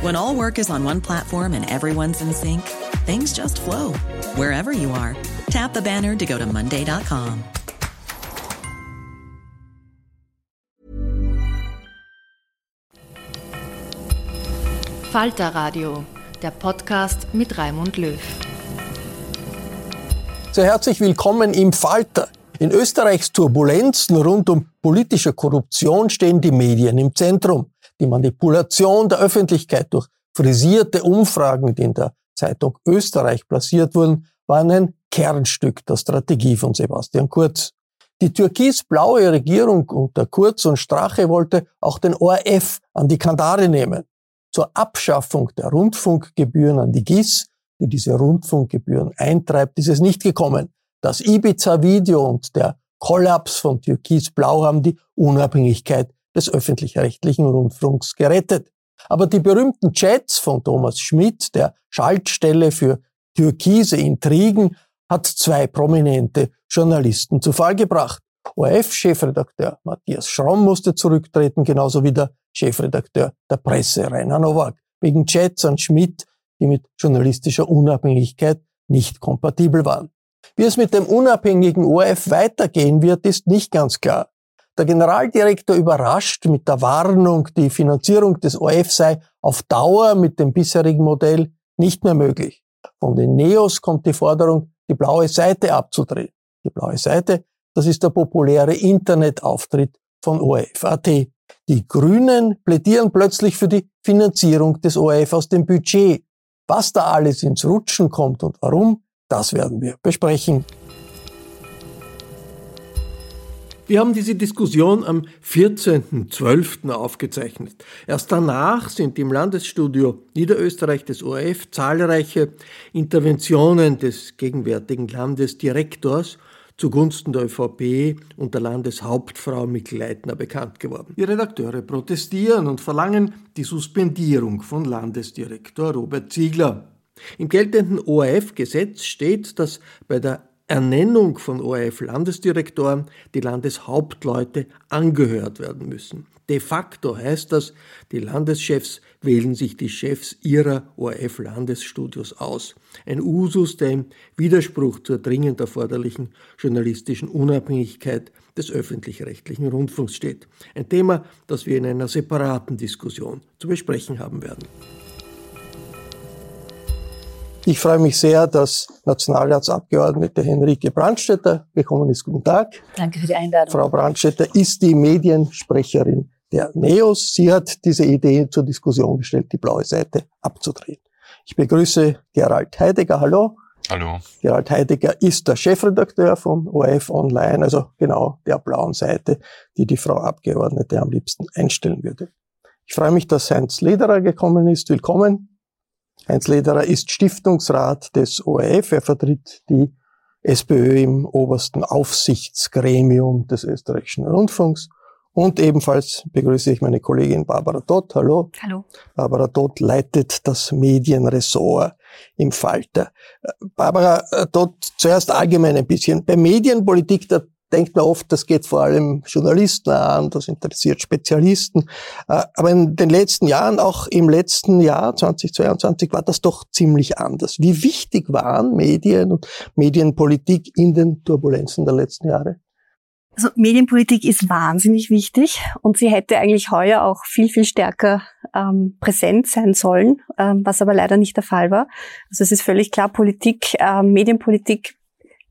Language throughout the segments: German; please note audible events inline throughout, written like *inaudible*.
When all work is on one platform and everyone's in sync, things just flow wherever you are. Tap the banner to go to Monday.com. Falter Radio, der Podcast mit Raimund Löw. Sehr herzlich willkommen im Falter. In Österreichs Turbulenzen rund um politische Korruption stehen die Medien im Zentrum. Die Manipulation der Öffentlichkeit durch frisierte Umfragen, die in der Zeitung Österreich platziert wurden, waren ein Kernstück der Strategie von Sebastian Kurz. Die türkis-blaue Regierung unter Kurz und Strache wollte auch den ORF an die Kandare nehmen. Zur Abschaffung der Rundfunkgebühren an die GIS, die diese Rundfunkgebühren eintreibt, ist es nicht gekommen. Das Ibiza-Video und der Kollaps von Türkis-Blau haben die Unabhängigkeit des öffentlich-rechtlichen Rundfunks gerettet. Aber die berühmten Chats von Thomas Schmidt, der Schaltstelle für türkise Intrigen, hat zwei prominente Journalisten zu Fall gebracht. ORF-Chefredakteur Matthias Schromm musste zurücktreten, genauso wie der Chefredakteur der Presse Rainer Nowak, wegen Chats an Schmidt, die mit journalistischer Unabhängigkeit nicht kompatibel waren. Wie es mit dem unabhängigen ORF weitergehen wird, ist nicht ganz klar. Der Generaldirektor überrascht mit der Warnung, die Finanzierung des ORF sei auf Dauer mit dem bisherigen Modell nicht mehr möglich. Von den Neos kommt die Forderung, die blaue Seite abzudrehen. Die blaue Seite, das ist der populäre Internetauftritt von ORF.at. Die Grünen plädieren plötzlich für die Finanzierung des ORF aus dem Budget. Was da alles ins Rutschen kommt und warum, das werden wir besprechen. Wir haben diese Diskussion am 14.12. aufgezeichnet. Erst danach sind im Landesstudio Niederösterreich des ORF zahlreiche Interventionen des gegenwärtigen Landesdirektors zugunsten der ÖVP und der Landeshauptfrau Mikl Leitner bekannt geworden. Die Redakteure protestieren und verlangen die Suspendierung von Landesdirektor Robert Ziegler. Im geltenden ORF-Gesetz steht, dass bei der Ernennung von ORF-Landesdirektoren die Landeshauptleute angehört werden müssen. De facto heißt das, die Landeschefs wählen sich die Chefs ihrer ORF-Landesstudios aus. Ein Usus, der im Widerspruch zur dringend erforderlichen journalistischen Unabhängigkeit des öffentlich-rechtlichen Rundfunks steht. Ein Thema, das wir in einer separaten Diskussion zu besprechen haben werden. Ich freue mich sehr, dass Nationalratsabgeordnete Henrike Brandstetter gekommen ist. Guten Tag. Danke für die Einladung. Frau Brandstetter ist die Mediensprecherin der NEOS. Sie hat diese Idee zur Diskussion gestellt, die blaue Seite abzudrehen. Ich begrüße Gerald Heidegger. Hallo. Hallo. Gerald Heidegger ist der Chefredakteur von ORF Online, also genau der blauen Seite, die die Frau Abgeordnete am liebsten einstellen würde. Ich freue mich, dass Heinz Lederer gekommen ist. Willkommen. Heinz Lederer ist Stiftungsrat des ORF. Er vertritt die SPÖ im obersten Aufsichtsgremium des österreichischen Rundfunks. Und ebenfalls begrüße ich meine Kollegin Barbara Dott. Hallo. Hallo. Barbara Dott leitet das Medienressort im Falter. Barbara Dott, zuerst allgemein ein bisschen. Bei Medienpolitik, da denkt man oft, das geht vor allem Journalisten an, das interessiert Spezialisten. Äh, aber in den letzten Jahren, auch im letzten Jahr 2022, war das doch ziemlich anders. Wie wichtig waren Medien und Medienpolitik in den Turbulenzen der letzten Jahre? Also Medienpolitik ist wahnsinnig wichtig und sie hätte eigentlich heuer auch viel, viel stärker ähm, präsent sein sollen, ähm, was aber leider nicht der Fall war. Also es ist völlig klar, Politik, ähm, Medienpolitik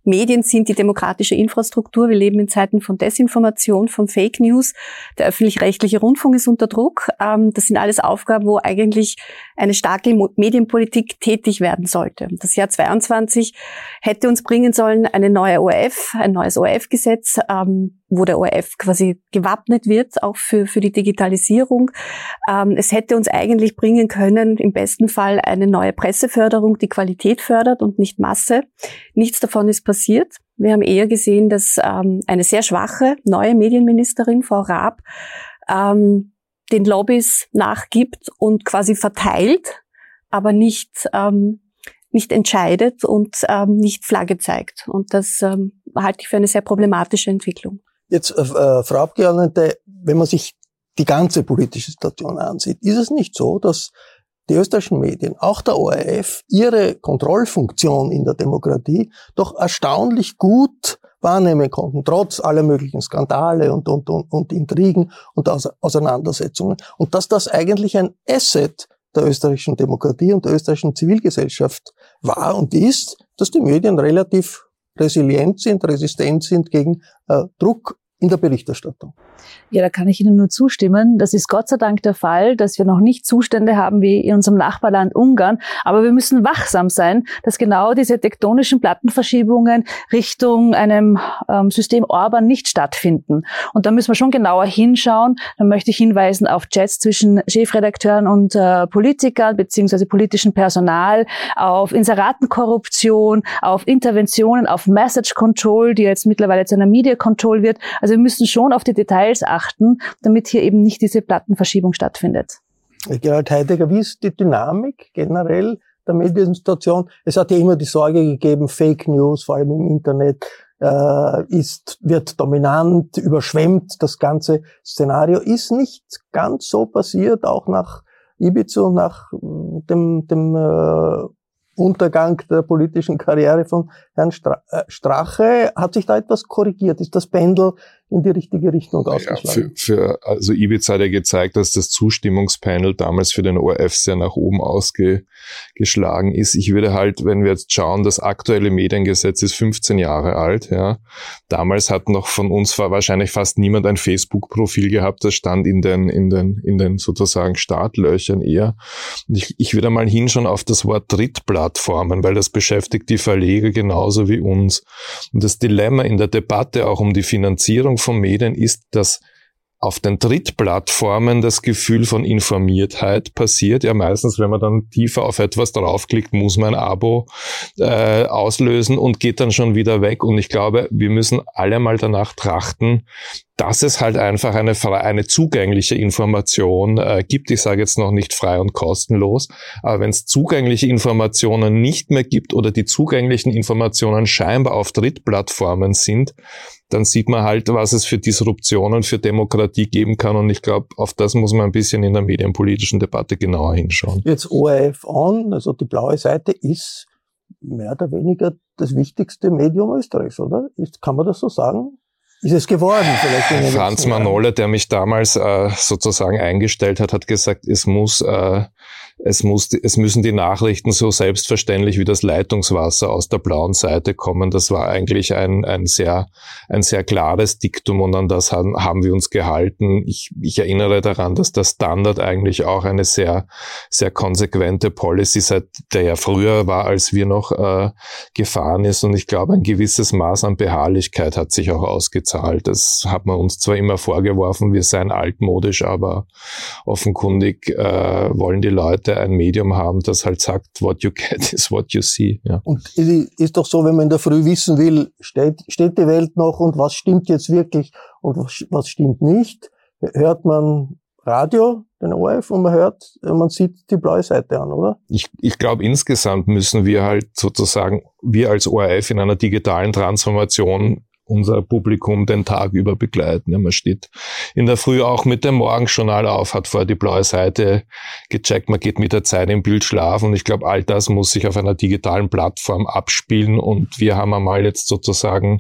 Medien sind die demokratische Infrastruktur. Wir leben in Zeiten von Desinformation, von Fake News. Der öffentlich-rechtliche Rundfunk ist unter Druck. Ähm, das sind alles Aufgaben, wo eigentlich eine starke Medienpolitik tätig werden sollte. Das Jahr 22 hätte uns bringen sollen eine neue ORF, ein neues ORF-Gesetz, ähm, wo der ORF quasi gewappnet wird, auch für, für die Digitalisierung. Ähm, es hätte uns eigentlich bringen können, im besten Fall eine neue Presseförderung, die Qualität fördert und nicht Masse. Nichts davon ist passiert. Wir haben eher gesehen, dass ähm, eine sehr schwache neue Medienministerin, Frau Raab, ähm, den Lobbys nachgibt und quasi verteilt, aber nicht, ähm, nicht entscheidet und ähm, nicht Flagge zeigt. Und das ähm, halte ich für eine sehr problematische Entwicklung. Jetzt, äh, äh, Frau Abgeordnete, wenn man sich die ganze politische Situation ansieht, ist es nicht so, dass die österreichischen Medien, auch der ORF, ihre Kontrollfunktion in der Demokratie doch erstaunlich gut wahrnehmen konnten, trotz aller möglichen Skandale und, und, und, und Intrigen und Auseinandersetzungen. Und dass das eigentlich ein Asset der österreichischen Demokratie und der österreichischen Zivilgesellschaft war und ist, dass die Medien relativ resilient sind, resistent sind gegen äh, Druck in der Berichterstattung. Ja, da kann ich Ihnen nur zustimmen. Das ist Gott sei Dank der Fall, dass wir noch nicht Zustände haben wie in unserem Nachbarland Ungarn. Aber wir müssen wachsam sein, dass genau diese tektonischen Plattenverschiebungen Richtung einem ähm, System Orban nicht stattfinden. Und da müssen wir schon genauer hinschauen. Da möchte ich hinweisen auf Chats zwischen Chefredakteuren und äh, Politikern beziehungsweise politischem Personal, auf Inseratenkorruption, auf Interventionen, auf Message Control, die jetzt mittlerweile zu einer Media Control wird. Also wir müssen schon auf die Details achten, damit hier eben nicht diese Plattenverschiebung stattfindet. Gerald Heidegger, wie ist die Dynamik generell der Mediensituation? Es hat ja immer die Sorge gegeben, Fake News, vor allem im Internet, äh, ist, wird dominant, überschwemmt das ganze Szenario. Ist nicht ganz so passiert, auch nach Ibiza, nach dem, dem äh, Untergang der politischen Karriere von Herrn äh, Strache. Hat sich da etwas korrigiert? Ist das Pendel in die richtige Richtung ausgeschlagen? Ja, für, für, also Ibiza hat ja gezeigt, dass das Zustimmungspanel damals für den ORF sehr nach oben ausgeschlagen ist. Ich würde halt, wenn wir jetzt schauen, das aktuelle Mediengesetz ist 15 Jahre alt. Ja. Damals hat noch von uns wahrscheinlich fast niemand ein Facebook-Profil gehabt. Das stand in den, in den, in den sozusagen Startlöchern eher. Ich, ich würde mal hinschauen auf das Wort Drittplattformen, weil das beschäftigt die Verleger genauso wie uns. Und das Dilemma in der Debatte auch um die Finanzierung von Medien ist, dass auf den Drittplattformen das Gefühl von Informiertheit passiert. Ja, meistens, wenn man dann tiefer auf etwas draufklickt, muss man ein Abo äh, auslösen und geht dann schon wieder weg. Und ich glaube, wir müssen alle mal danach trachten, dass es halt einfach eine, eine zugängliche Information äh, gibt. Ich sage jetzt noch nicht frei und kostenlos, aber wenn es zugängliche Informationen nicht mehr gibt oder die zugänglichen Informationen scheinbar auf Drittplattformen sind, dann sieht man halt, was es für Disruptionen für Demokratie geben kann. Und ich glaube, auf das muss man ein bisschen in der medienpolitischen Debatte genauer hinschauen. Jetzt ORF On, also die blaue Seite, ist mehr oder weniger das wichtigste Medium Österreichs, oder? Ist, kann man das so sagen? Ist es geworden vielleicht? Franz Manolle, der mich damals äh, sozusagen eingestellt hat, hat gesagt, es muss äh, es, muss, es müssen die Nachrichten so selbstverständlich wie das Leitungswasser aus der blauen Seite kommen. Das war eigentlich ein, ein, sehr, ein sehr klares Diktum und an das haben, haben wir uns gehalten. Ich, ich erinnere daran, dass der Standard eigentlich auch eine sehr, sehr konsequente Policy seit der ja früher war, als wir noch äh, gefahren ist. Und ich glaube, ein gewisses Maß an Beharrlichkeit hat sich auch ausgezahlt Zahl. Das hat man uns zwar immer vorgeworfen, wir seien altmodisch, aber offenkundig äh, wollen die Leute ein Medium haben, das halt sagt, what you get is what you see. Ja. Und ist doch so, wenn man in der Früh wissen will, steht, steht die Welt noch und was stimmt jetzt wirklich und was, was stimmt nicht, hört man Radio, den ORF, und man hört, man sieht die blaue Seite an, oder? Ich, ich glaube, insgesamt müssen wir halt sozusagen, wir als ORF in einer digitalen Transformation unser Publikum den Tag über begleiten. Ja, man steht in der Früh auch mit dem Morgenjournal auf, hat vorher die blaue Seite gecheckt, man geht mit der Zeit im Bild schlafen und ich glaube, all das muss sich auf einer digitalen Plattform abspielen und wir haben einmal jetzt sozusagen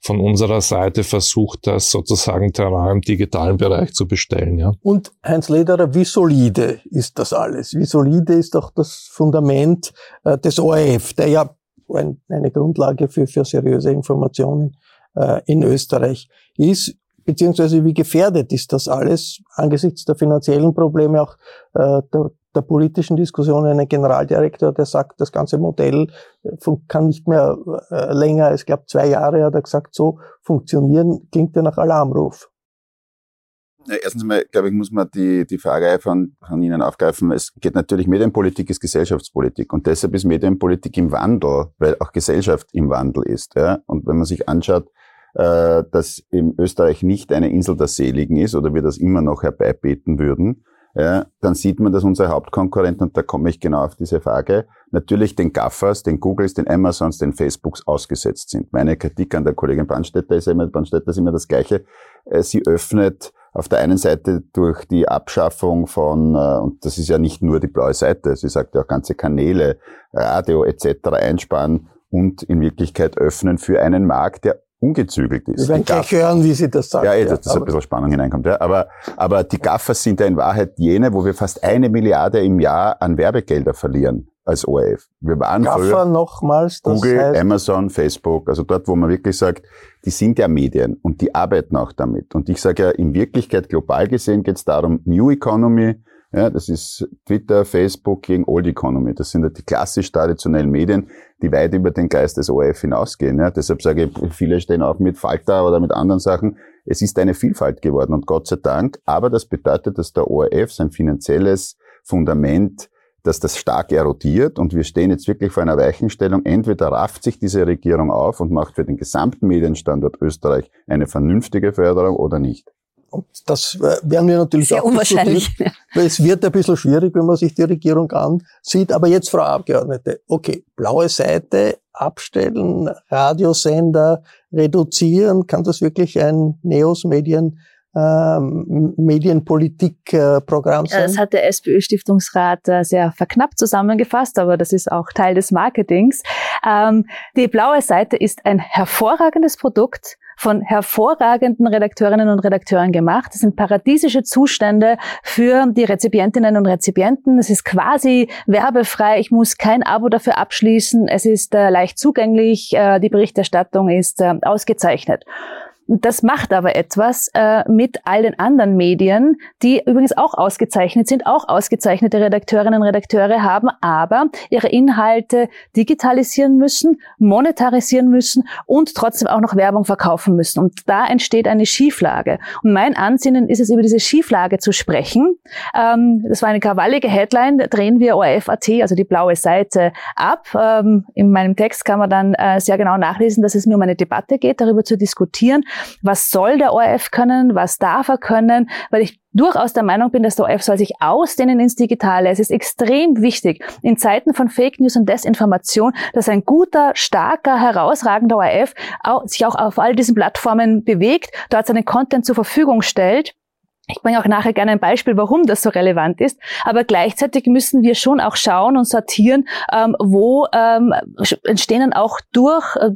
von unserer Seite versucht, das sozusagen im digitalen Bereich zu bestellen. Ja. Und Heinz Lederer, wie solide ist das alles? Wie solide ist doch das Fundament äh, des ORF, der ja eine Grundlage für, für seriöse Informationen äh, in Österreich ist, beziehungsweise wie gefährdet ist das alles angesichts der finanziellen Probleme, auch äh, der, der politischen Diskussion. Ein Generaldirektor, der sagt, das ganze Modell äh, kann nicht mehr äh, länger als, glaube zwei Jahre, hat er gesagt, so funktionieren, klingt ja nach Alarmruf. Erstens mal, glaube ich, muss man die, die Frage von, von Ihnen aufgreifen. Es geht natürlich, Medienpolitik ist Gesellschaftspolitik und deshalb ist Medienpolitik im Wandel, weil auch Gesellschaft im Wandel ist. Ja? Und wenn man sich anschaut, äh, dass in Österreich nicht eine Insel der Seligen ist oder wir das immer noch herbeibeten würden, ja, dann sieht man, dass unsere Hauptkonkurrenten, und da komme ich genau auf diese Frage, natürlich den Gaffers, den Googles, den Amazons, den Facebooks ausgesetzt sind. Meine Kritik an der Kollegin Brandstätter ist immer, Brandstätter ist immer das Gleiche. Äh, sie öffnet auf der einen Seite durch die Abschaffung von, äh, und das ist ja nicht nur die blaue Seite, sie sagt ja auch ganze Kanäle, Radio etc. einsparen und in Wirklichkeit öffnen für einen Markt, der ungezügelt ist. Wir werden gleich hören, wie sie das sagt. Ja, eh, dass ja, ein bisschen Spannung hineinkommt. Ja. Aber, aber die Gaffers sind ja in Wahrheit jene, wo wir fast eine Milliarde im Jahr an Werbegelder verlieren als ORF. Wir waren Gaffer früher nochmals, Google, heißt Amazon, Facebook, also dort, wo man wirklich sagt, die sind ja Medien und die arbeiten auch damit. Und ich sage ja, in Wirklichkeit global gesehen geht es darum, New Economy, ja, das ist Twitter, Facebook gegen Old Economy. Das sind ja die klassisch traditionellen Medien, die weit über den Geist des ORF hinausgehen. Ja. Deshalb sage ich, viele stehen auch mit Falter oder mit anderen Sachen. Es ist eine Vielfalt geworden und Gott sei Dank. Aber das bedeutet, dass der ORF sein finanzielles Fundament dass das stark erodiert und wir stehen jetzt wirklich vor einer Weichenstellung. Entweder rafft sich diese Regierung auf und macht für den gesamten Medienstandort Österreich eine vernünftige Förderung oder nicht. Und das äh, werden wir natürlich Sehr auch unwahrscheinlich. Weil es wird ein bisschen schwierig, wenn man sich die Regierung ansieht. Aber jetzt, Frau Abgeordnete, okay, blaue Seite abstellen, Radiosender reduzieren, kann das wirklich ein Neos-Medien ähm, Medienpolitikprogramm sein? Das hat der SPÖ-Stiftungsrat äh, sehr verknappt zusammengefasst, aber das ist auch Teil des Marketings. Ähm, die blaue Seite ist ein hervorragendes Produkt von hervorragenden Redakteurinnen und Redakteuren gemacht. Das sind paradiesische Zustände für die Rezipientinnen und Rezipienten. Es ist quasi werbefrei. Ich muss kein Abo dafür abschließen. Es ist äh, leicht zugänglich. Äh, die Berichterstattung ist äh, ausgezeichnet. Das macht aber etwas äh, mit all den anderen Medien, die übrigens auch ausgezeichnet sind, auch ausgezeichnete Redakteurinnen und Redakteure haben, aber ihre Inhalte digitalisieren müssen, monetarisieren müssen und trotzdem auch noch Werbung verkaufen müssen. Und da entsteht eine Schieflage. Und mein Ansinnen ist es, über diese Schieflage zu sprechen. Ähm, das war eine krawallige Headline, da drehen wir ORF.at, also die blaue Seite, ab. Ähm, in meinem Text kann man dann äh, sehr genau nachlesen, dass es mir um eine Debatte geht, darüber zu diskutieren, was soll der ORF können, was darf er können, weil ich durchaus der Meinung bin, dass der ORF soll sich ausdehnen ins Digitale. Es ist extrem wichtig in Zeiten von Fake News und Desinformation, dass ein guter, starker, herausragender ORF sich auch auf all diesen Plattformen bewegt, dort seinen Content zur Verfügung stellt ich bringe auch nachher gerne ein Beispiel, warum das so relevant ist. Aber gleichzeitig müssen wir schon auch schauen und sortieren, ähm, wo ähm, entstehen dann auch durch äh,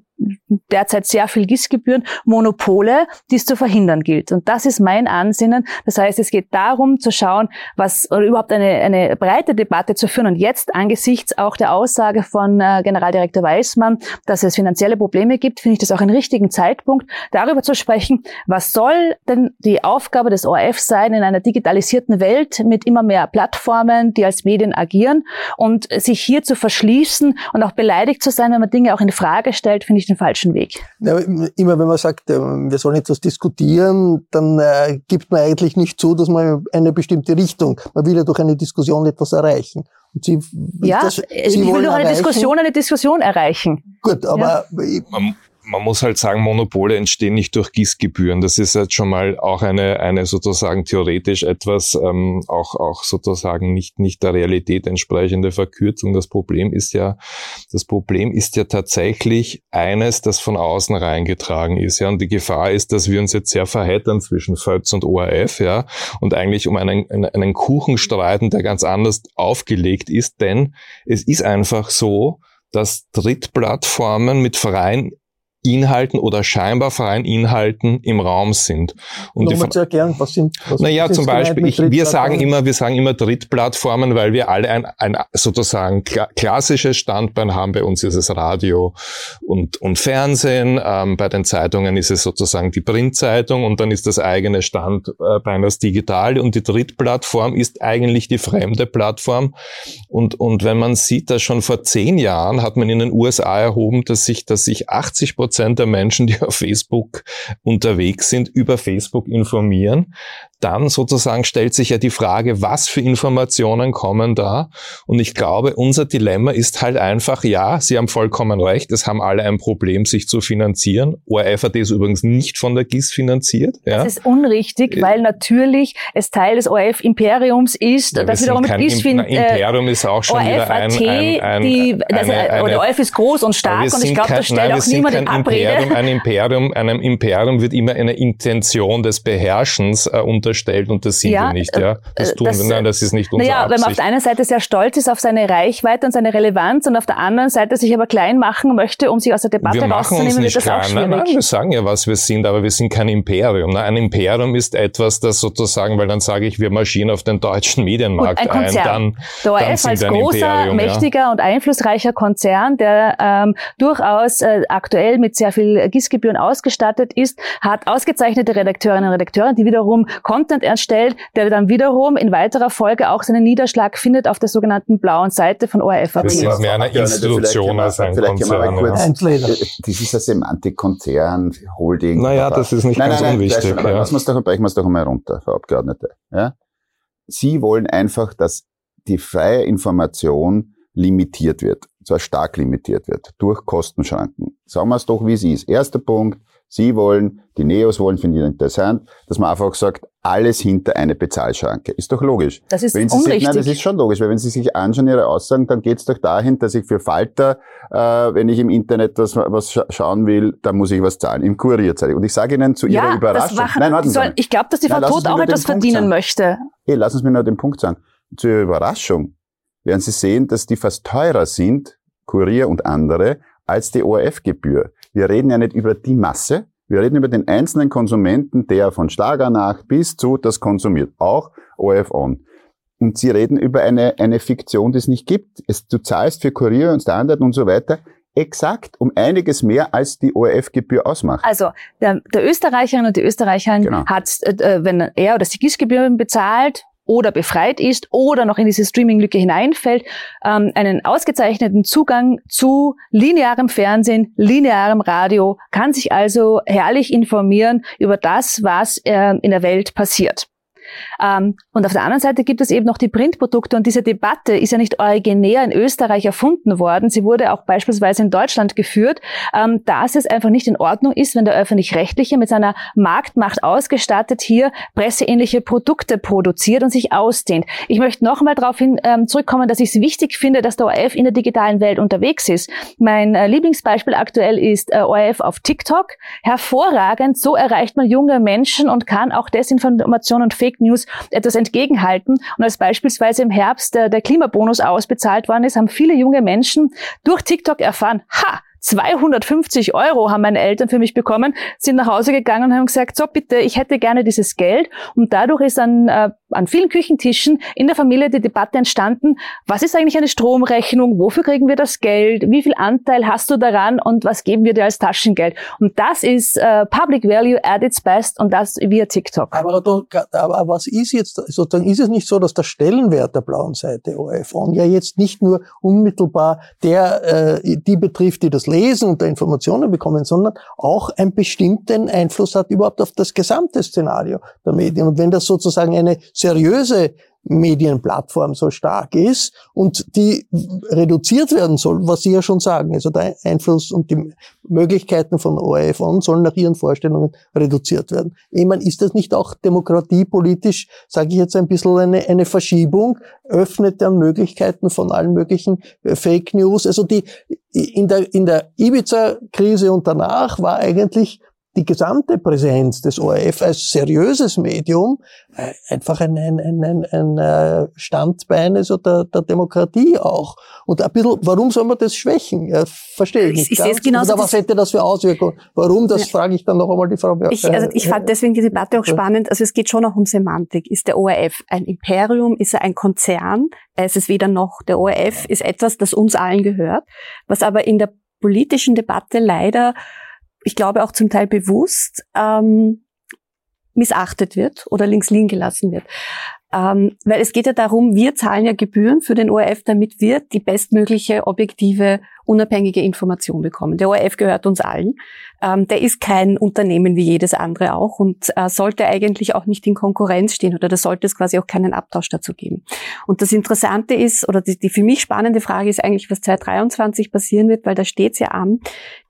derzeit sehr viel GIS-Gebühren, Monopole, die es zu verhindern gilt. Und das ist mein Ansinnen. Das heißt, es geht darum zu schauen, was oder überhaupt eine, eine breite Debatte zu führen. Und jetzt angesichts auch der Aussage von äh, Generaldirektor Weismann, dass es finanzielle Probleme gibt, finde ich das auch einen richtigen Zeitpunkt, darüber zu sprechen, was soll denn die Aufgabe des ORF sein in einer digitalisierten Welt mit immer mehr Plattformen, die als Medien agieren und sich hier zu verschließen und auch beleidigt zu sein, wenn man Dinge auch in Frage stellt, finde ich eigentlich den falschen Weg. Ja, immer wenn man sagt, äh, wir sollen etwas diskutieren, dann äh, gibt man eigentlich nicht zu, dass man eine bestimmte Richtung, man will ja durch eine Diskussion etwas erreichen. Und Sie, ja, das, Sie ich will durch eine Diskussion eine Diskussion erreichen. Gut, aber ja. man, man muss halt sagen, Monopole entstehen nicht durch Gießgebühren. Das ist jetzt schon mal auch eine, eine sozusagen theoretisch etwas, ähm, auch, auch sozusagen nicht, nicht der Realität entsprechende Verkürzung. Das Problem ist ja, das Problem ist ja tatsächlich eines, das von außen reingetragen ist. Ja, und die Gefahr ist, dass wir uns jetzt sehr verheddern zwischen FÖTS und ORF, ja, und eigentlich um einen, einen Kuchen streiten, der ganz anders aufgelegt ist, denn es ist einfach so, dass Drittplattformen mit freien Inhalten oder scheinbar freien Inhalten im Raum sind. Und um zu erklären, was sind was Naja, zum Beispiel, ich, wir sagen immer, wir sagen immer Drittplattformen, weil wir alle ein, ein sozusagen klassisches Standbein haben. Bei uns ist es Radio und, und Fernsehen. Ähm, bei den Zeitungen ist es sozusagen die Printzeitung und dann ist das eigene Standbein das Digitale und die Drittplattform ist eigentlich die fremde Plattform. Und, und wenn man sieht, dass schon vor zehn Jahren hat man in den USA erhoben, dass sich, dass sich 80 Prozent Prozent der Menschen, die *laughs* auf Facebook unterwegs sind, über Facebook informieren dann sozusagen stellt sich ja die Frage, was für Informationen kommen da? Und ich glaube, unser Dilemma ist halt einfach, ja, Sie haben vollkommen recht, es haben alle ein Problem, sich zu finanzieren. ORF.at ist übrigens nicht von der GIS finanziert. Ja. Das ist unrichtig, äh, weil natürlich es Teil des ORF-Imperiums ist, ja, das wiederum mit GIS Im, äh, Imperium ist auch schon wieder ein, ein, ein, die, eine, eine, ORF ist groß und stark und ich glaube, da stellt auch niemand Abrede. Imperium, ein Imperium, einem Imperium wird immer eine Intention des Beherrschens äh, unter unterstellt und das sind ja, wir nicht. Ja? Das äh, tun das, wir. Nein, das ist nicht unser Naja, wenn man auf der einen Seite sehr stolz ist auf seine Reichweite und seine Relevanz und auf der anderen Seite sich aber klein machen möchte, um sich aus der Debatte wir rauszunehmen, wird das klein. auch schwierig. Nein, nein, wir sagen ja, was wir sind, aber wir sind kein Imperium. Ne? Ein Imperium ist etwas, das sozusagen, weil dann sage ich, wir marschieren auf den deutschen Medienmarkt ein, ein. Dann, der ORF als großer, Imperium, mächtiger ja. und einflussreicher Konzern, der ähm, durchaus äh, aktuell mit sehr viel GIS-Gebühren ausgestattet ist, hat ausgezeichnete Redakteurinnen und Redakteure, die wiederum Content erstellt, der dann wiederum in weiterer Folge auch seinen Niederschlag findet auf der sogenannten blauen Seite von ORF. Das ist mehr eine Institution als ein Konzern. Äh, das ist ein Semantikkonzern, Holding. Naja, das ist nicht nein, ganz nein, unwichtig. Schon, ja. Brechen wir es doch einmal runter, Frau Abgeordnete. Ja? Sie wollen einfach, dass die freie Information limitiert wird, zwar stark limitiert wird, durch Kostenschranken. Sagen wir es doch, wie es ist. Erster Punkt, Sie wollen, die Neos wollen, finde ich interessant, dass man einfach sagt, alles hinter eine Bezahlschranke. Ist doch logisch. Das ist wenn Sie unrichtig. Sich, nein, das ist schon logisch, weil wenn Sie sich anschauen, Ihre Aussagen, dann geht es doch dahin, dass ich für Falter, äh, wenn ich im Internet was, was scha schauen will, dann muss ich was zahlen, im Kurierzeitung. Und ich sage Ihnen zu Ihrer Überraschung. Machen, nein, warten soll, ich glaube, dass die Frau Todt auch etwas verdienen möchte. Hey, lassen Sie mir nur den Punkt sagen. Zu Ihrer Überraschung werden Sie sehen, dass die fast teurer sind, Kurier und andere, als die ORF-Gebühr. Wir reden ja nicht über die Masse, wir reden über den einzelnen Konsumenten, der von Schlager nach bis zu das konsumiert, auch ORF On. Und Sie reden über eine, eine Fiktion, die es nicht gibt. Es, du zahlst für Kurier und Standard und so weiter exakt um einiges mehr als die ORF-Gebühr ausmacht. Also der, der Österreicherin und die Österreicherin genau. hat, äh, wenn er oder sie GIS-Gebühren bezahlt, oder befreit ist oder noch in diese Streaming-Lücke hineinfällt, ähm, einen ausgezeichneten Zugang zu linearem Fernsehen, linearem Radio, kann sich also herrlich informieren über das, was äh, in der Welt passiert. Ähm, und auf der anderen Seite gibt es eben noch die Printprodukte und diese Debatte ist ja nicht originär in Österreich erfunden worden. Sie wurde auch beispielsweise in Deutschland geführt, ähm, dass es einfach nicht in Ordnung ist, wenn der öffentlich-rechtliche mit seiner Marktmacht ausgestattet hier presseähnliche Produkte produziert und sich ausdehnt. Ich möchte nochmal darauf hin ähm, zurückkommen, dass ich es wichtig finde, dass der ORF in der digitalen Welt unterwegs ist. Mein äh, Lieblingsbeispiel aktuell ist äh, ORF auf TikTok. Hervorragend, so erreicht man junge Menschen und kann auch Desinformation und Fake News etwas entgegenhalten. Und als beispielsweise im Herbst der, der Klimabonus ausbezahlt worden ist, haben viele junge Menschen durch TikTok erfahren, ha, 250 Euro haben meine Eltern für mich bekommen, sind nach Hause gegangen und haben gesagt, so bitte, ich hätte gerne dieses Geld. Und dadurch ist dann äh, an vielen Küchentischen in der Familie die Debatte entstanden, was ist eigentlich eine Stromrechnung, wofür kriegen wir das Geld, wie viel Anteil hast du daran und was geben wir dir als Taschengeld. Und das ist äh, Public Value at its best und das via TikTok. Aber, aber was ist jetzt, sozusagen, ist es nicht so, dass der Stellenwert der blauen Seite ORF ja jetzt nicht nur unmittelbar der, äh, die betrifft, die das lesen und da Informationen bekommen, sondern auch einen bestimmten Einfluss hat überhaupt auf das gesamte Szenario der Medien. Und wenn das sozusagen eine seriöse Medienplattform so stark ist und die reduziert werden soll, was Sie ja schon sagen. Also der Einfluss und die Möglichkeiten von ORF on sollen nach Ihren Vorstellungen reduziert werden. Ich meine, ist das nicht auch demokratiepolitisch, sage ich jetzt ein bisschen eine, eine Verschiebung, öffnet dann Möglichkeiten von allen möglichen äh, Fake News. Also die in der, in der Ibiza-Krise und danach war eigentlich die gesamte Präsenz des ORF als seriöses Medium äh, einfach ein, ein, ein, ein, ein äh, Standbein also der, der Demokratie auch. Und ein bisschen, warum soll man das schwächen? Ja, verstehe ich nicht. Ich, ganz. Oder was hätte das für Auswirkungen? Warum? Das ja. frage ich dann noch einmal die Frau. Ich, also ich fand deswegen die Debatte auch spannend. Also es geht schon auch um Semantik. Ist der ORF ein Imperium? Ist er ein Konzern? Es ist weder noch. Der ORF ist etwas, das uns allen gehört, was aber in der politischen Debatte leider ich glaube auch zum Teil bewusst, ähm, missachtet wird oder links liegen gelassen wird. Ähm, weil es geht ja darum, wir zahlen ja Gebühren für den ORF, damit wir die bestmögliche, objektive, unabhängige Information bekommen. Der ORF gehört uns allen. Ähm, der ist kein Unternehmen wie jedes andere auch und äh, sollte eigentlich auch nicht in Konkurrenz stehen oder da sollte es quasi auch keinen Abtausch dazu geben. Und das Interessante ist, oder die, die für mich spannende Frage ist eigentlich, was 2023 passieren wird, weil da steht ja an,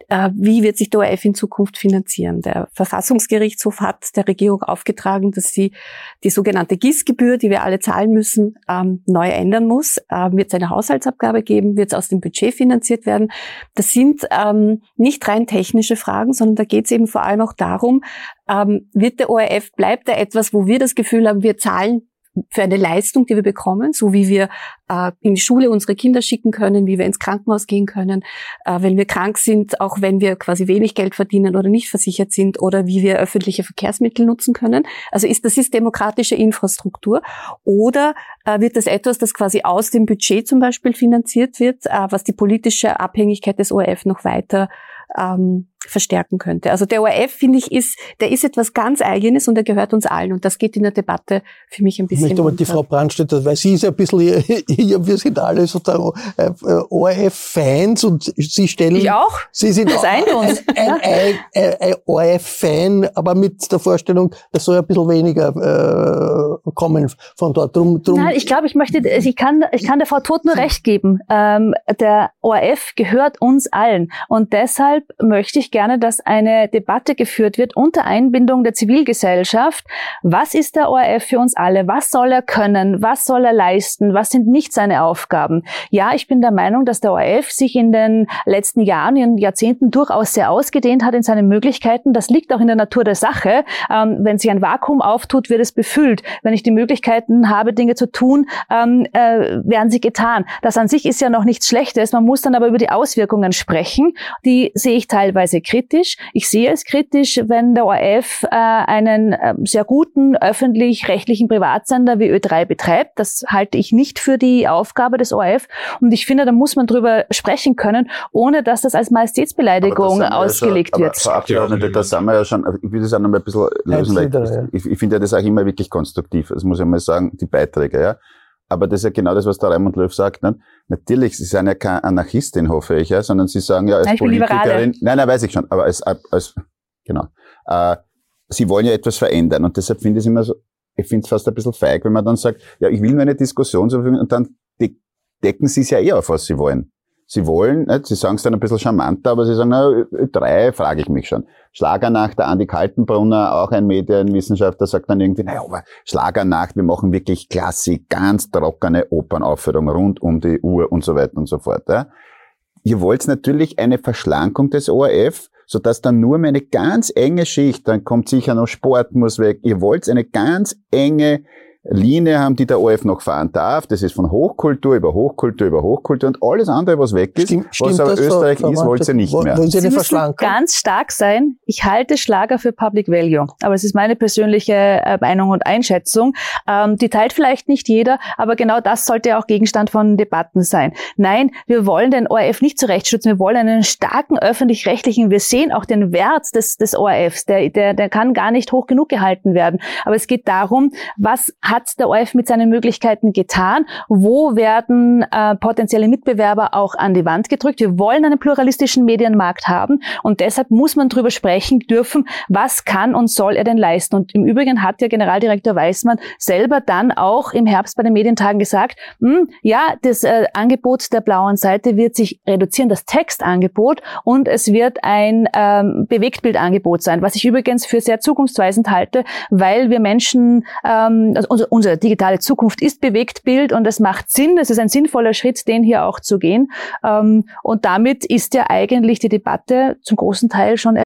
wie wird sich der ORF in Zukunft finanzieren. Der Verfassungsgerichtshof hat der Regierung aufgetragen, dass sie die sogenannte GIS-Gebühr, die wir alle zahlen müssen, ähm, neu ändern muss. Äh, wird es eine Haushaltsabgabe geben? Wird es aus dem Budget finanziert werden? Das sind ähm, nicht rein technische Fragen, sondern da geht es eben vor allem auch darum, ähm, wird der ORF, bleibt er etwas, wo wir das Gefühl haben, wir zahlen für eine Leistung, die wir bekommen, so wie wir äh, in die Schule unsere Kinder schicken können, wie wir ins Krankenhaus gehen können, äh, wenn wir krank sind, auch wenn wir quasi wenig Geld verdienen oder nicht versichert sind oder wie wir öffentliche Verkehrsmittel nutzen können. Also ist das ist demokratische Infrastruktur oder äh, wird das etwas, das quasi aus dem Budget zum Beispiel finanziert wird, äh, was die politische Abhängigkeit des ORF noch weiter ähm, verstärken könnte. Also der ORF, finde ich, ist, der ist etwas ganz Eigenes und er gehört uns allen. Und das geht in der Debatte für mich ein bisschen. Ich möchte aber die Frau Brandstätter, weil sie ist ja ein bisschen, hier, wir sind alle sozusagen äh, ORF-Fans und sie stellen. Ich auch. Sie sind das ein, ein, ein, ein, ein ORF-Fan, aber mit der Vorstellung, das soll ein bisschen weniger äh, kommen von dort. Drum, drum Nein, ich glaube, ich möchte, ich kann, ich kann der Frau Todt nur recht geben. Ähm, der ORF gehört uns allen. Und deshalb möchte ich gerne, dass eine Debatte geführt wird unter Einbindung der Zivilgesellschaft. Was ist der ORF für uns alle? Was soll er können? Was soll er leisten? Was sind nicht seine Aufgaben? Ja, ich bin der Meinung, dass der ORF sich in den letzten Jahren, in Jahrzehnten durchaus sehr ausgedehnt hat in seinen Möglichkeiten. Das liegt auch in der Natur der Sache. Ähm, wenn sich ein Vakuum auftut, wird es befüllt. Wenn ich die Möglichkeiten habe, Dinge zu tun, ähm, äh, werden sie getan. Das an sich ist ja noch nichts Schlechtes. Man muss dann aber über die Auswirkungen sprechen. Die sehe ich teilweise kritisch. Ich sehe es kritisch, wenn der ORF äh, einen äh, sehr guten öffentlich-rechtlichen Privatsender wie Ö3 betreibt. Das halte ich nicht für die Aufgabe des ORF. Und ich finde, da muss man drüber sprechen können, ohne dass das als Majestätsbeleidigung ausgelegt ja schon, wird. Frau Abgeordnete, da sind wir ja schon, ich will das auch noch mal ein bisschen lösen, weil ich, ich finde ja das auch immer wirklich konstruktiv. Das muss ich mal sagen, die Beiträge, ja. Aber das ist ja genau das, was der Raimund Löw sagt. Ne? Natürlich, Sie sind ja keine Anarchistin, hoffe ich, ja, sondern Sie sagen ja als nein, Politikerin, nein, nein, weiß ich schon, aber als, als genau, äh, Sie wollen ja etwas verändern und deshalb finde ich es immer so, ich finde es fast ein bisschen feig, wenn man dann sagt, ja, ich will nur eine Diskussion und dann decken Sie es ja eh auf, was Sie wollen. Sie wollen, nicht? Sie sagen es dann ein bisschen charmanter, aber Sie sagen, na, drei, frage ich mich schon. Schlagernacht, der Andi Kaltenbrunner, auch ein Medienwissenschaftler, sagt dann irgendwie, naja, aber Schlagernacht, wir machen wirklich Klassik, ganz trockene Opernaufführung rund um die Uhr und so weiter und so fort. Ja? Ihr wollt natürlich eine Verschlankung des ORF, sodass dann nur mehr eine ganz enge Schicht, dann kommt sicher noch Sport muss weg. Ihr wollt eine ganz enge Linie haben, die der ORF noch fahren darf. Das ist von Hochkultur über Hochkultur über Hochkultur und alles andere, was weg ist, stimmt, was aber Österreich so, ist, wollt ihr nicht mehr. Sie, Sie müssen ganz stark sein. Ich halte Schlager für Public Value, aber es ist meine persönliche äh, Meinung und Einschätzung. Ähm, die teilt vielleicht nicht jeder, aber genau das sollte auch Gegenstand von Debatten sein. Nein, wir wollen den ORF nicht zurechtschützen. Wir wollen einen starken öffentlich-rechtlichen. Wir sehen auch den Wert des, des ORFs. Der, der, der kann gar nicht hoch genug gehalten werden. Aber es geht darum, was hat der ORF mit seinen Möglichkeiten getan? Wo werden äh, potenzielle Mitbewerber auch an die Wand gedrückt? Wir wollen einen pluralistischen Medienmarkt haben und deshalb muss man darüber sprechen dürfen, was kann und soll er denn leisten? Und im Übrigen hat ja Generaldirektor Weismann selber dann auch im Herbst bei den Medientagen gesagt, hm, ja, das äh, Angebot der blauen Seite wird sich reduzieren, das Textangebot, und es wird ein ähm, Bewegtbildangebot sein, was ich übrigens für sehr zukunftsweisend halte, weil wir Menschen, ähm, also unsere, digitale Zukunft ist Bewegtbild und es macht Sinn, es ist ein sinnvoller Schritt, den hier auch zu gehen. Ähm, und damit ist ja eigentlich die Debatte zum großen Teil schon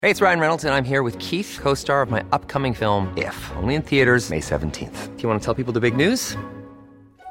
Hey, it's Ryan Reynolds and I'm here with Keith, co-star of my upcoming film If, only in theaters May 17th. Do you want to tell people the big news?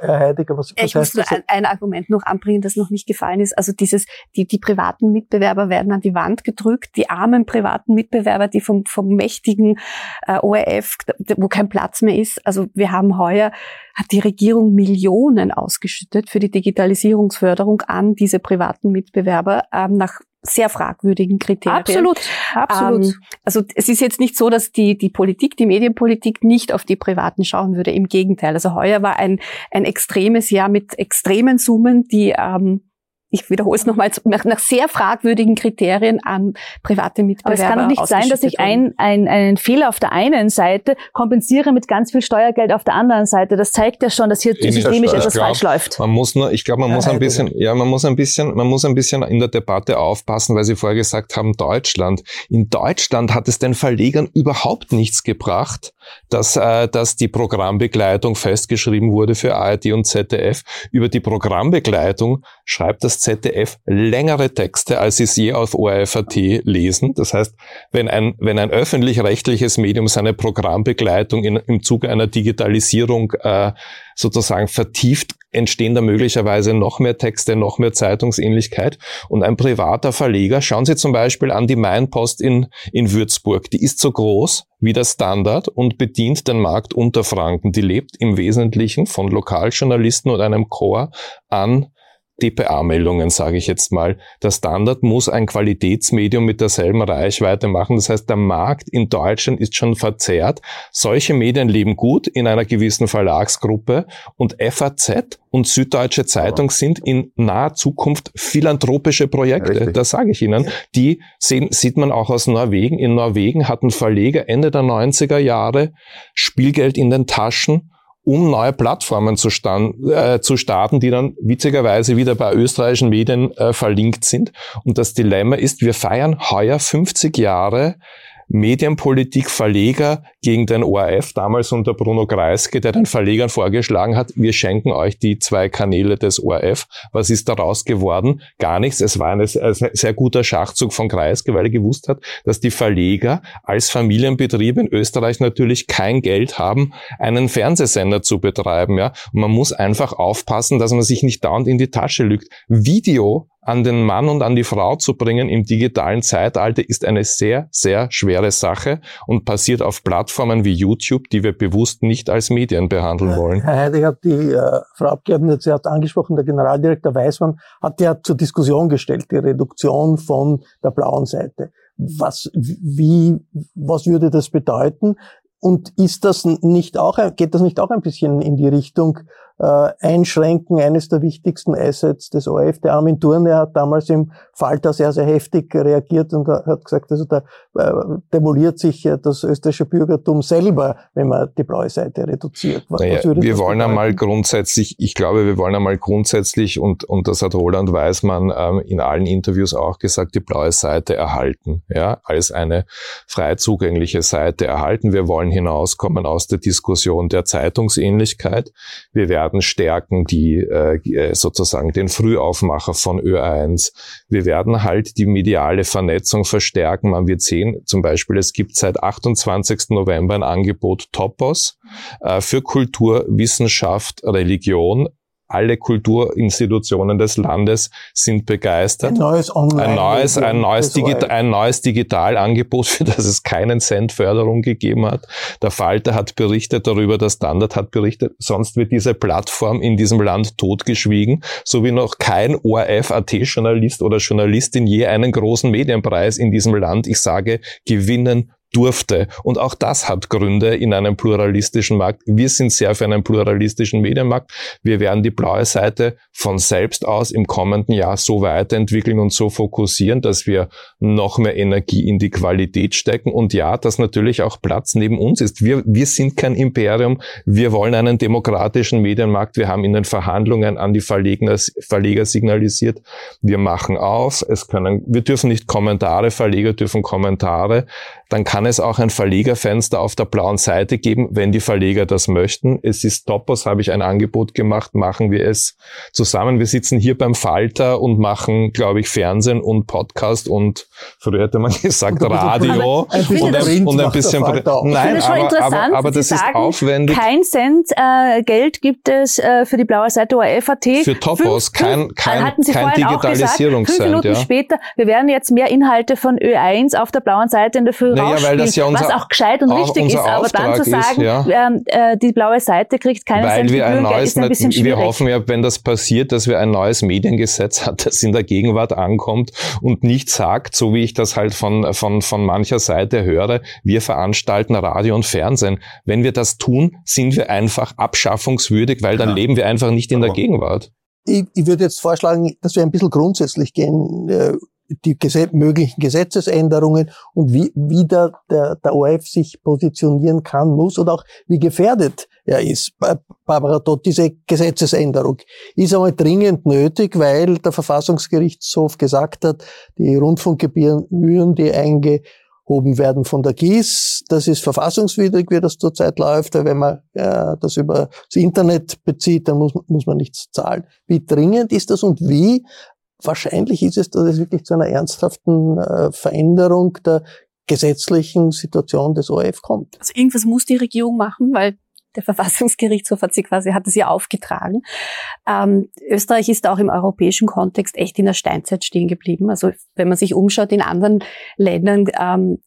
Herr Heidiger, was, was ich muss nur ein, ein, Argument noch anbringen, das noch nicht gefallen ist. Also dieses, die, die privaten Mitbewerber werden an die Wand gedrückt, die armen privaten Mitbewerber, die vom, vom mächtigen äh, ORF, wo kein Platz mehr ist. Also wir haben heuer, hat die Regierung Millionen ausgeschüttet für die Digitalisierungsförderung an diese privaten Mitbewerber ähm, nach sehr fragwürdigen Kriterien. Absolut, absolut. Ähm, also es ist jetzt nicht so, dass die, die Politik, die Medienpolitik nicht auf die Privaten schauen würde. Im Gegenteil. Also heuer war ein, ein extremes Jahr mit extremen Summen, die ähm, ich wiederhole es nochmal, nach, nach sehr fragwürdigen Kriterien an private Mitbewerber. Aber es kann doch nicht sein, dass ich ein, ein, einen Fehler auf der einen Seite kompensiere mit ganz viel Steuergeld auf der anderen Seite. Das zeigt ja schon, dass hier systemisch etwas glaub, falsch läuft. Man muss nur, ich glaube, man muss ein bisschen, ja, man muss ein bisschen, man muss ein bisschen in der Debatte aufpassen, weil Sie vorher gesagt haben, Deutschland. In Deutschland hat es den Verlegern überhaupt nichts gebracht, dass, äh, dass die Programmbegleitung festgeschrieben wurde für ARD und ZDF. Über die Programmbegleitung schreibt das ZDF längere Texte, als sie es je auf ORF.at lesen. Das heißt, wenn ein, wenn ein öffentlich-rechtliches Medium seine Programmbegleitung in, im Zuge einer Digitalisierung äh, sozusagen vertieft, entstehen da möglicherweise noch mehr Texte, noch mehr Zeitungsähnlichkeit. Und ein privater Verleger, schauen Sie zum Beispiel an die Mainpost in, in Würzburg, die ist so groß wie der Standard und bedient den Markt Unterfranken. Die lebt im Wesentlichen von Lokaljournalisten und einem Chor an DPA-Meldungen, sage ich jetzt mal. Der Standard muss ein Qualitätsmedium mit derselben Reichweite machen. Das heißt, der Markt in Deutschland ist schon verzerrt. Solche Medien leben gut in einer gewissen Verlagsgruppe und FAZ und Süddeutsche Zeitung sind in naher Zukunft philanthropische Projekte. Richtig. Das sage ich Ihnen. Die sehen, sieht man auch aus Norwegen. In Norwegen hatten Verleger Ende der 90er Jahre Spielgeld in den Taschen um neue Plattformen zu, stand, äh, zu starten, die dann witzigerweise wieder bei österreichischen Medien äh, verlinkt sind. Und das Dilemma ist, wir feiern heuer 50 Jahre Medienpolitik Verleger gegen den ORF, damals unter Bruno Kreisky, der den Verlegern vorgeschlagen hat, wir schenken euch die zwei Kanäle des ORF. Was ist daraus geworden? Gar nichts. Es war ein sehr guter Schachzug von Kreisky, weil er gewusst hat, dass die Verleger als Familienbetrieb in Österreich natürlich kein Geld haben, einen Fernsehsender zu betreiben. Ja? Und man muss einfach aufpassen, dass man sich nicht dauernd in die Tasche lügt. Video an den Mann und an die Frau zu bringen im digitalen Zeitalter ist eine sehr, sehr schwere Sache und passiert auf Plattformen wie YouTube, die wir bewusst nicht als Medien behandeln wollen. Herr Heidegger, die äh, Frau Abgeordnete, sie hat angesprochen, der Generaldirektor Weismann hat ja zur Diskussion gestellt, die Reduktion von der blauen Seite. Was, wie, was würde das bedeuten? Und ist das nicht auch, geht das nicht auch ein bisschen in die Richtung, Einschränken eines der wichtigsten Assets des ORF. Der Armin Thurne hat damals im Falter sehr, sehr heftig reagiert und hat gesagt, also da äh, demoliert sich das österreichische Bürgertum selber, wenn man die blaue Seite reduziert. Was, naja, was wir wollen einmal grundsätzlich, ich glaube, wir wollen einmal grundsätzlich, und, und das hat Roland Weismann ähm, in allen Interviews auch gesagt, die blaue Seite erhalten, ja, als eine frei zugängliche Seite erhalten. Wir wollen hinauskommen aus der Diskussion der Zeitungsähnlichkeit. Wir werden werden stärken die äh, sozusagen den Frühaufmacher von Ö1. Wir werden halt die mediale Vernetzung verstärken. Man wird sehen, zum Beispiel, es gibt seit 28. November ein Angebot Topos äh, für Kultur, Wissenschaft, Religion, alle Kulturinstitutionen des Landes sind begeistert. Ein neues Online. Ein neues, ein neues, Digita ein neues Digitalangebot, *laughs* für das es keinen Cent Förderung gegeben hat. Der Falter hat berichtet darüber, der Standard hat berichtet, sonst wird diese Plattform in diesem Land totgeschwiegen, so wie noch kein ORF-AT-Journalist oder Journalistin je einen großen Medienpreis in diesem Land, ich sage, gewinnen durfte. Und auch das hat Gründe in einem pluralistischen Markt. Wir sind sehr für einen pluralistischen Medienmarkt. Wir werden die blaue Seite von selbst aus im kommenden Jahr so weiterentwickeln und so fokussieren, dass wir noch mehr Energie in die Qualität stecken. Und ja, dass natürlich auch Platz neben uns ist. Wir, wir sind kein Imperium. Wir wollen einen demokratischen Medienmarkt. Wir haben in den Verhandlungen an die Verleger, Verleger signalisiert, wir machen auf. Es können, wir dürfen nicht Kommentare, Verleger dürfen Kommentare. Dann kann kann es auch ein Verlegerfenster auf der blauen Seite geben, wenn die Verleger das möchten. Es ist Topos, habe ich ein Angebot gemacht, machen wir es zusammen. Wir sitzen hier beim Falter und machen, glaube ich, Fernsehen und Podcast und früher hätte man *laughs* gesagt Radio ein und, ein, und ein bisschen... Nein, aber, aber, aber das ist aufwendig. Kein Cent äh, Geld gibt es äh, für die blaue Seite ORF.at. Für Topos, kein, kein, hatten Sie kein Digitalisierungscent. Fünf Minuten ja. später, wir werden jetzt mehr Inhalte von Ö1 auf der blauen Seite in der Früh naja, weil das ja unser, was auch gescheit und richtig ist, aber dann zu sagen, ist, ja. Ähm, äh, die blaue Seite kriegt keine Weil wir ein neues, ist ein bisschen wir hoffen ja, wenn das passiert, dass wir ein neues Mediengesetz *laughs* hat, das in der Gegenwart ankommt und nicht sagt, so wie ich das halt von, von, von mancher Seite höre, wir veranstalten Radio und Fernsehen. Wenn wir das tun, sind wir einfach abschaffungswürdig, weil dann ja. leben wir einfach nicht in der Gegenwart. Ich, ich würde jetzt vorschlagen, dass wir ein bisschen grundsätzlich gehen. Die Gesetz möglichen Gesetzesänderungen und wie, wie der, der, der ORF sich positionieren kann, muss und auch wie gefährdet er ist. Barbara Todt, diese Gesetzesänderung ist einmal dringend nötig, weil der Verfassungsgerichtshof gesagt hat, die Rundfunkgebühren, die eingehoben werden von der GIS, das ist verfassungswidrig, wie das zurzeit läuft, wenn man äh, das über das Internet bezieht, dann muss, muss man nichts zahlen. Wie dringend ist das und wie wahrscheinlich ist es, dass es wirklich zu einer ernsthaften äh, Veränderung der gesetzlichen Situation des ORF kommt. Also irgendwas muss die Regierung machen, weil der Verfassungsgerichtshof hat sie quasi, hat es ihr aufgetragen. Ähm, Österreich ist auch im europäischen Kontext echt in der Steinzeit stehen geblieben. Also wenn man sich umschaut in anderen Ländern, ähm,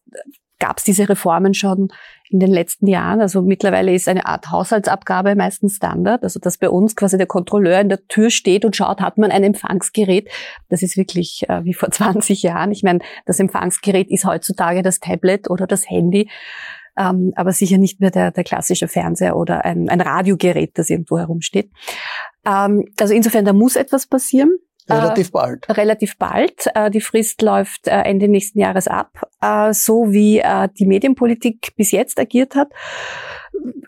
gab es diese Reformen schon in den letzten Jahren. Also mittlerweile ist eine Art Haushaltsabgabe meistens Standard. Also dass bei uns quasi der Kontrolleur in der Tür steht und schaut, hat man ein Empfangsgerät. Das ist wirklich äh, wie vor *laughs* 20 Jahren. Ich meine, das Empfangsgerät ist heutzutage das Tablet oder das Handy. Ähm, aber sicher nicht mehr der, der klassische Fernseher oder ein, ein Radiogerät, das irgendwo herumsteht. Ähm, also insofern, da muss etwas passieren. Relativ bald. Äh, relativ bald. Äh, die Frist läuft äh, Ende nächsten Jahres ab. Äh, so wie äh, die Medienpolitik bis jetzt agiert hat,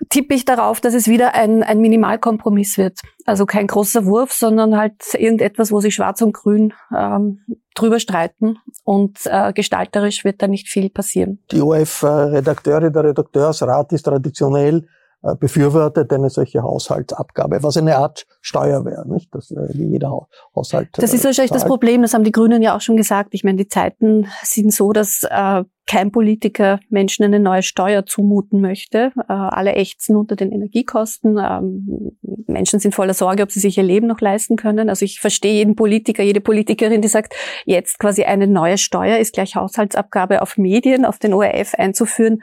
tippe ich darauf, dass es wieder ein, ein Minimalkompromiss wird. Also kein großer Wurf, sondern halt irgendetwas, wo sich Schwarz und Grün ähm, drüber streiten und äh, gestalterisch wird da nicht viel passieren. Die ORF-Redakteure, der Redakteursrat ist traditionell äh, befürwortet eine solche Haushaltsabgabe, was eine Art Steuer wäre, nicht? Das äh, wie jeder Haushalt. Das ist wahrscheinlich zahlt. das Problem, das haben die Grünen ja auch schon gesagt. Ich meine, die Zeiten sind so, dass äh, kein Politiker Menschen eine neue Steuer zumuten möchte. Äh, alle ächzen unter den Energiekosten. Ähm, Menschen sind voller Sorge, ob sie sich ihr Leben noch leisten können. Also ich verstehe jeden Politiker, jede Politikerin, die sagt, jetzt quasi eine neue Steuer ist gleich Haushaltsabgabe auf Medien, auf den ORF einzuführen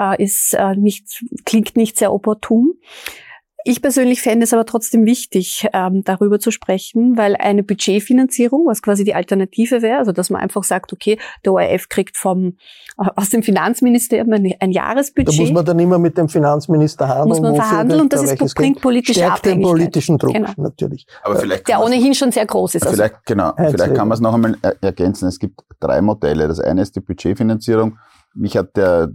äh, ist äh, nicht, klingt nicht sehr opportun. Ich persönlich fände es aber trotzdem wichtig, ähm, darüber zu sprechen, weil eine Budgetfinanzierung, was quasi die Alternative wäre, also dass man einfach sagt, okay, der ORF kriegt vom äh, aus dem Finanzministerium ein, ein, Jahresbudget. Da muss man dann immer mit dem Finanzminister handeln. Muss man verhandeln und das ist, bringt politische Stärkt den politischen Druck genau. natürlich. Aber vielleicht der ohnehin schon sehr groß ist. Also vielleicht genau, vielleicht kann man es noch einmal ergänzen. Es gibt drei Modelle. Das eine ist die Budgetfinanzierung mich hat der,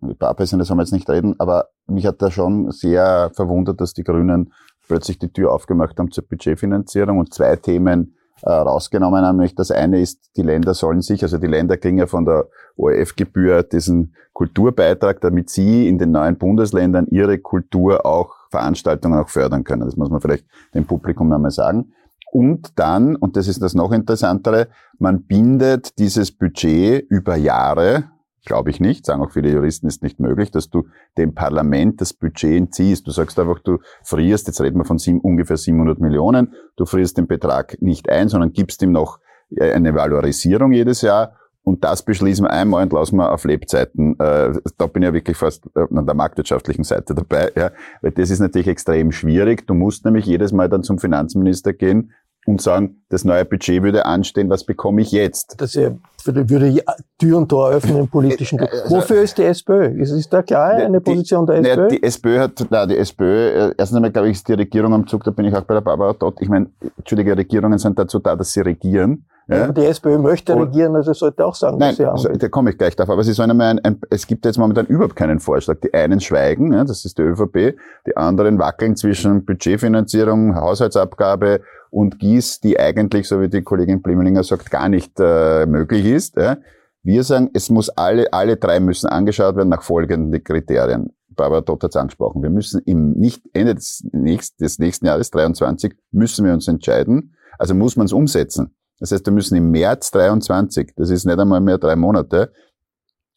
über Abwesendes soll wir jetzt nicht reden, aber mich hat da schon sehr verwundert, dass die Grünen plötzlich die Tür aufgemacht haben zur Budgetfinanzierung und zwei Themen äh, rausgenommen haben. Nämlich das eine ist, die Länder sollen sich, also die Länder kriegen ja von der ORF-Gebühr diesen Kulturbeitrag, damit sie in den neuen Bundesländern ihre Kultur auch Veranstaltungen auch fördern können. Das muss man vielleicht dem Publikum nochmal sagen. Und dann, und das ist das noch interessantere, man bindet dieses Budget über Jahre, glaube ich nicht, sagen auch viele Juristen, ist nicht möglich, dass du dem Parlament das Budget entziehst. Du sagst einfach, du frierst, jetzt reden wir von sieben, ungefähr 700 Millionen, du frierst den Betrag nicht ein, sondern gibst ihm noch eine Valorisierung jedes Jahr und das beschließen wir einmal und lassen wir auf Lebzeiten. Äh, da bin ich ja wirklich fast äh, an der marktwirtschaftlichen Seite dabei, ja, weil das ist natürlich extrem schwierig. Du musst nämlich jedes Mal dann zum Finanzminister gehen und sagen, das neue Budget würde anstehen, was bekomme ich jetzt? Das würde Tür und Tor öffnen im politischen. Äh, also, Wofür ist die SPÖ? Ist, ist da klar eine Position der SPÖ? Ne, die SPÖ hat, na, die SPÖ, erstens einmal glaube ich, ist die Regierung am Zug, da bin ich auch bei der Barbara dort. Ich meine, entschuldige, Regierungen sind dazu da, dass sie regieren. Ja. Aber die SPÖ möchte und, regieren, also sollte auch sagen, nein, was sie haben. da komme ich gleich drauf. Aber sie sollen einmal ein, ein, es gibt jetzt momentan überhaupt keinen Vorschlag. Die einen schweigen, ja, das ist die ÖVP, die anderen wackeln zwischen Budgetfinanzierung, Haushaltsabgabe und Gieß, die eigentlich, so wie die Kollegin Blimelinger sagt, gar nicht äh, möglich ist. Ja. Wir sagen, es muss alle, alle drei müssen angeschaut werden nach folgenden Kriterien. Barbara Dott hat es angesprochen. Wir müssen im nicht Ende des nächsten, des nächsten Jahres 23 müssen wir uns entscheiden. Also muss man es umsetzen. Das heißt, wir müssen im März 23, das ist nicht einmal mehr drei Monate,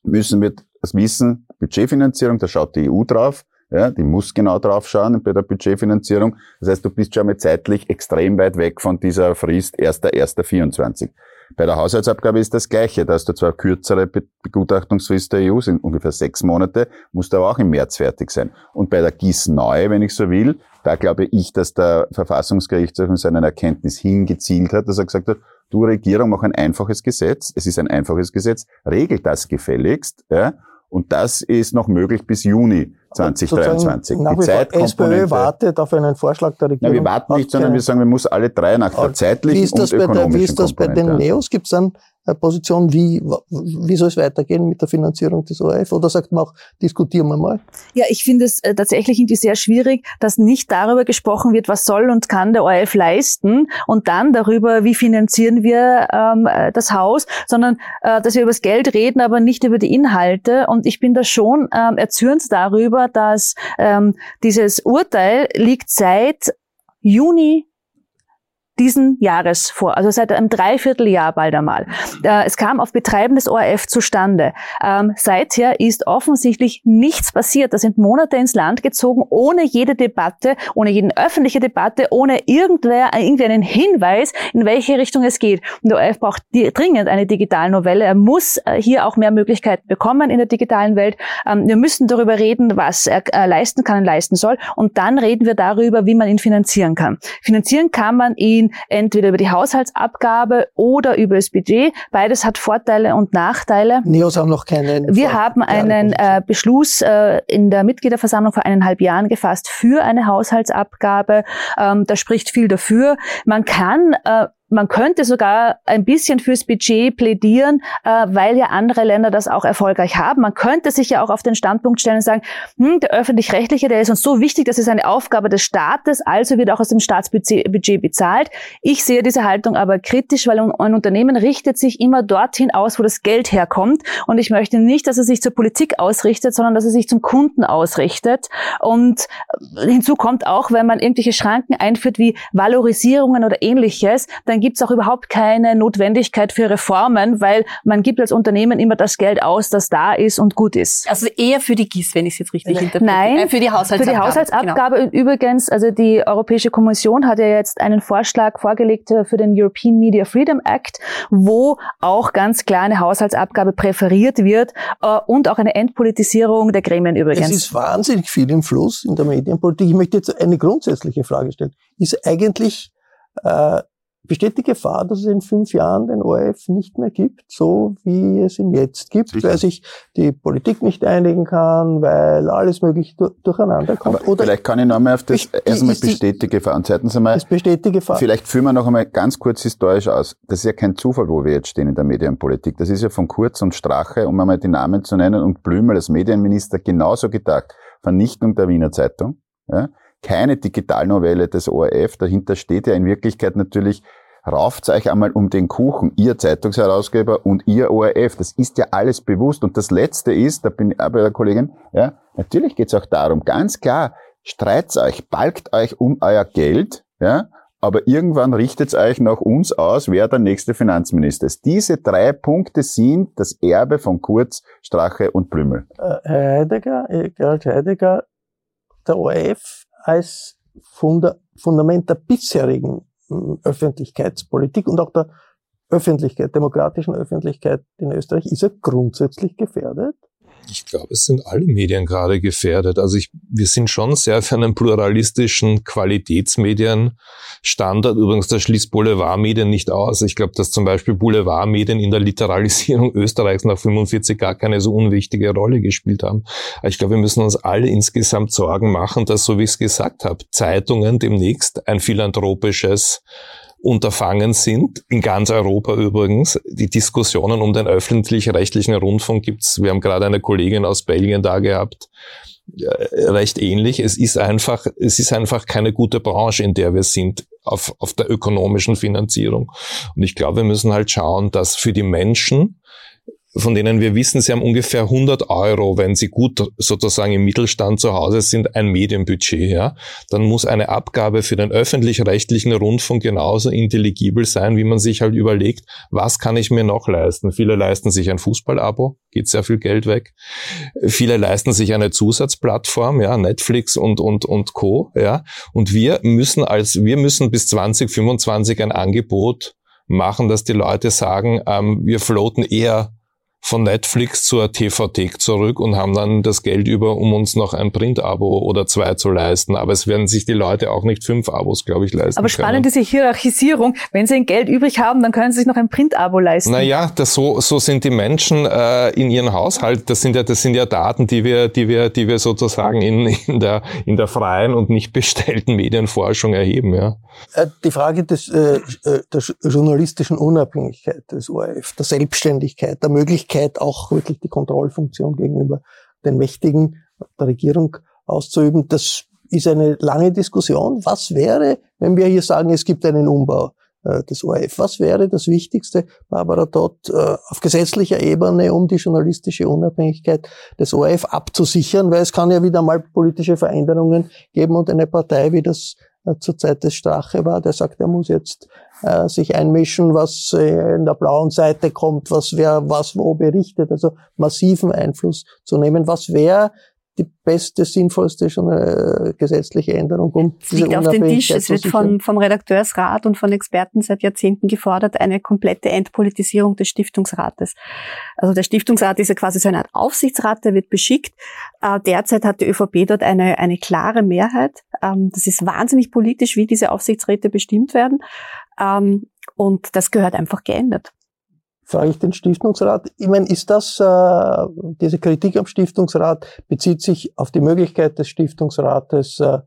müssen wir das wissen, Budgetfinanzierung, da schaut die EU drauf, ja, die muss genau drauf schauen bei der Budgetfinanzierung. Das heißt, du bist schon mal zeitlich extrem weit weg von dieser Frist 1.1.24. Bei der Haushaltsabgabe ist das Gleiche. Da hast du zwar kürzere Begutachtungsfrist der EU, sind ungefähr sechs Monate, musst aber auch im März fertig sein. Und bei der GIS neu, wenn ich so will, da glaube ich, dass der Verfassungsgerichtshof in seiner Erkenntnis hingezielt hat, dass er gesagt hat, du Regierung, mach ein einfaches Gesetz, es ist ein einfaches Gesetz, regelt das gefälligst, ja, und das ist noch möglich bis Juni 2023. Nach die SPÖ wartet auf einen Vorschlag der Regierung. Ja, wir warten nicht, sondern wir sagen, wir müssen alle drei nach der zeitlichen und ökonomischen der, Wie ist das bei den Neos? Gibt es dann Position, wie, wie soll es weitergehen mit der Finanzierung des ORF? Oder sagt man auch, diskutieren wir mal? Ja, ich finde es äh, tatsächlich irgendwie sehr schwierig, dass nicht darüber gesprochen wird, was soll und kann der ORF leisten und dann darüber, wie finanzieren wir ähm, äh, das Haus, sondern äh, dass wir über das Geld reden, aber nicht über die Inhalte. Und ich bin da schon ähm, erzürnt darüber, dass ähm, dieses Urteil liegt seit Juni diesen Jahres vor, also seit einem Dreivierteljahr bald einmal. Äh, es kam auf Betreiben des ORF zustande. Ähm, seither ist offensichtlich nichts passiert. Da sind Monate ins Land gezogen, ohne jede Debatte, ohne jede öffentliche Debatte, ohne irgendwer, irgendwie einen Hinweis, in welche Richtung es geht. Und der ORF braucht dringend eine Digitalnovelle. Er muss äh, hier auch mehr Möglichkeiten bekommen in der digitalen Welt. Ähm, wir müssen darüber reden, was er äh, leisten kann und leisten soll. Und dann reden wir darüber, wie man ihn finanzieren kann. Finanzieren kann man ihn entweder über die Haushaltsabgabe oder über das Budget. Beides hat Vorteile und Nachteile. NEOS haben noch keinen. Wir haben einen äh, Beschluss äh, in der Mitgliederversammlung vor eineinhalb Jahren gefasst für eine Haushaltsabgabe. Ähm, da spricht viel dafür. Man kann äh, man könnte sogar ein bisschen fürs Budget plädieren, äh, weil ja andere Länder das auch erfolgreich haben. Man könnte sich ja auch auf den Standpunkt stellen und sagen, hm, der öffentlich-rechtliche, der ist uns so wichtig, das ist eine Aufgabe des Staates, also wird auch aus dem Staatsbudget bezahlt. Ich sehe diese Haltung aber kritisch, weil ein Unternehmen richtet sich immer dorthin aus, wo das Geld herkommt. Und ich möchte nicht, dass er sich zur Politik ausrichtet, sondern dass er sich zum Kunden ausrichtet. Und hinzu kommt auch, wenn man irgendwelche Schranken einführt wie Valorisierungen oder ähnliches, dann gibt es auch überhaupt keine Notwendigkeit für Reformen, weil man gibt als Unternehmen immer das Geld aus, das da ist und gut ist. Also eher für die GIS, wenn ich es jetzt richtig interpretiere. Nein, äh, für die Haushaltsabgabe. Für die Haushaltsabgabe genau. übrigens, also die Europäische Kommission hat ja jetzt einen Vorschlag vorgelegt äh, für den European Media Freedom Act, wo auch ganz klar eine Haushaltsabgabe präferiert wird äh, und auch eine Entpolitisierung der Gremien übrigens. Es ist wahnsinnig viel im Fluss in der Medienpolitik. Ich möchte jetzt eine grundsätzliche Frage stellen. Ist eigentlich äh, Besteht die Gefahr, dass es in fünf Jahren den ORF nicht mehr gibt, so wie es ihn jetzt gibt, Sicher. weil sich die Politik nicht einigen kann, weil alles mögliche durcheinander kommt? Aber Oder vielleicht kann ich noch einmal auf das, erst einmal besteht die Gefahr. Und zweitens einmal, es besteht die Gefahr. vielleicht führen wir noch einmal ganz kurz historisch aus. Das ist ja kein Zufall, wo wir jetzt stehen in der Medienpolitik. Das ist ja von Kurz und Strache, um einmal die Namen zu nennen, und Blümel als Medienminister genauso gedacht. Vernichtung der Wiener Zeitung. Ja? keine Digitalnovelle des ORF. Dahinter steht ja in Wirklichkeit natürlich, rauft euch einmal um den Kuchen, ihr Zeitungsherausgeber und ihr ORF. Das ist ja alles bewusst. Und das Letzte ist, da bin ich auch bei der Kollegin, ja, natürlich geht es auch darum, ganz klar, streit's euch, balgt euch um euer Geld, ja, aber irgendwann richtet's euch nach uns aus, wer der nächste Finanzminister ist. Diese drei Punkte sind das Erbe von Kurz, Strache und Blümel. Äh, Herr Heidegger, Gerald Heidegger, der ORF als Funda Fundament der bisherigen Öffentlichkeitspolitik und auch der Öffentlichkeit, demokratischen Öffentlichkeit in Österreich, ist er grundsätzlich gefährdet? Ich glaube, es sind alle Medien gerade gefährdet. Also ich, wir sind schon sehr für einen pluralistischen Qualitätsmedienstandard. Übrigens, da schließt Boulevardmedien nicht aus. Ich glaube, dass zum Beispiel Boulevardmedien in der Literalisierung *laughs* Österreichs nach 45 gar keine so unwichtige Rolle gespielt haben. Ich glaube, wir müssen uns alle insgesamt Sorgen machen, dass, so wie ich es gesagt habe, Zeitungen demnächst ein philanthropisches Unterfangen sind, in ganz Europa übrigens. Die Diskussionen um den öffentlich-rechtlichen Rundfunk gibt's. Wir haben gerade eine Kollegin aus Belgien da gehabt, recht ähnlich. Es ist einfach, es ist einfach keine gute Branche, in der wir sind auf, auf der ökonomischen Finanzierung. Und ich glaube, wir müssen halt schauen, dass für die Menschen von denen wir wissen, sie haben ungefähr 100 Euro, wenn sie gut sozusagen im Mittelstand zu Hause sind, ein Medienbudget, ja, dann muss eine Abgabe für den öffentlich-rechtlichen Rundfunk genauso intelligibel sein, wie man sich halt überlegt, was kann ich mir noch leisten? Viele leisten sich ein Fußballabo, geht sehr viel Geld weg. Viele leisten sich eine Zusatzplattform, ja, Netflix und, und, und Co., ja. Und wir müssen als, wir müssen bis 2025 ein Angebot machen, dass die Leute sagen, ähm, wir floaten eher von Netflix zur TV-Thek zurück und haben dann das Geld über, um uns noch ein Print-Abo oder zwei zu leisten. Aber es werden sich die Leute auch nicht fünf Abos, glaube ich, leisten Aber spannend können. diese Hierarchisierung. Wenn sie ein Geld übrig haben, dann können sie sich noch ein Print-Abo leisten. Naja, das, so, so sind die Menschen äh, in ihren Haushalt. Das sind ja, das sind ja Daten, die wir, die wir, die wir sozusagen in, in, der, in der freien und nicht bestellten Medienforschung erheben. Ja. Äh, die Frage des, äh, äh, der journalistischen Unabhängigkeit des ORF, der Selbstständigkeit, der Möglichkeit, Möglichkeit, auch wirklich die Kontrollfunktion gegenüber den Mächtigen der Regierung auszuüben. Das ist eine lange Diskussion. Was wäre, wenn wir hier sagen, es gibt einen Umbau äh, des ORF? Was wäre das Wichtigste, Barbara Dott, äh, auf gesetzlicher Ebene, um die journalistische Unabhängigkeit des ORF abzusichern? Weil es kann ja wieder mal politische Veränderungen geben und eine Partei wie das zur Zeit des Strache war, der sagt, er muss jetzt äh, sich einmischen, was äh, in der blauen Seite kommt, was wer was wo berichtet, also massiven Einfluss zu nehmen. Was wäre die beste, sinnvollste schon äh, gesetzliche Änderung, um es liegt auf den Tisch. Es wird von, vom Redakteursrat und von Experten seit Jahrzehnten gefordert, eine komplette Entpolitisierung des Stiftungsrates. Also der Stiftungsrat ist ja quasi so eine Art Aufsichtsrat, der wird beschickt. Äh, derzeit hat die ÖVP dort eine, eine klare Mehrheit. Ähm, das ist wahnsinnig politisch, wie diese Aufsichtsräte bestimmt werden. Ähm, und das gehört einfach geändert frage ich den Stiftungsrat. Ich meine, ist das, äh, diese Kritik am Stiftungsrat bezieht sich auf die Möglichkeit des Stiftungsrates, äh,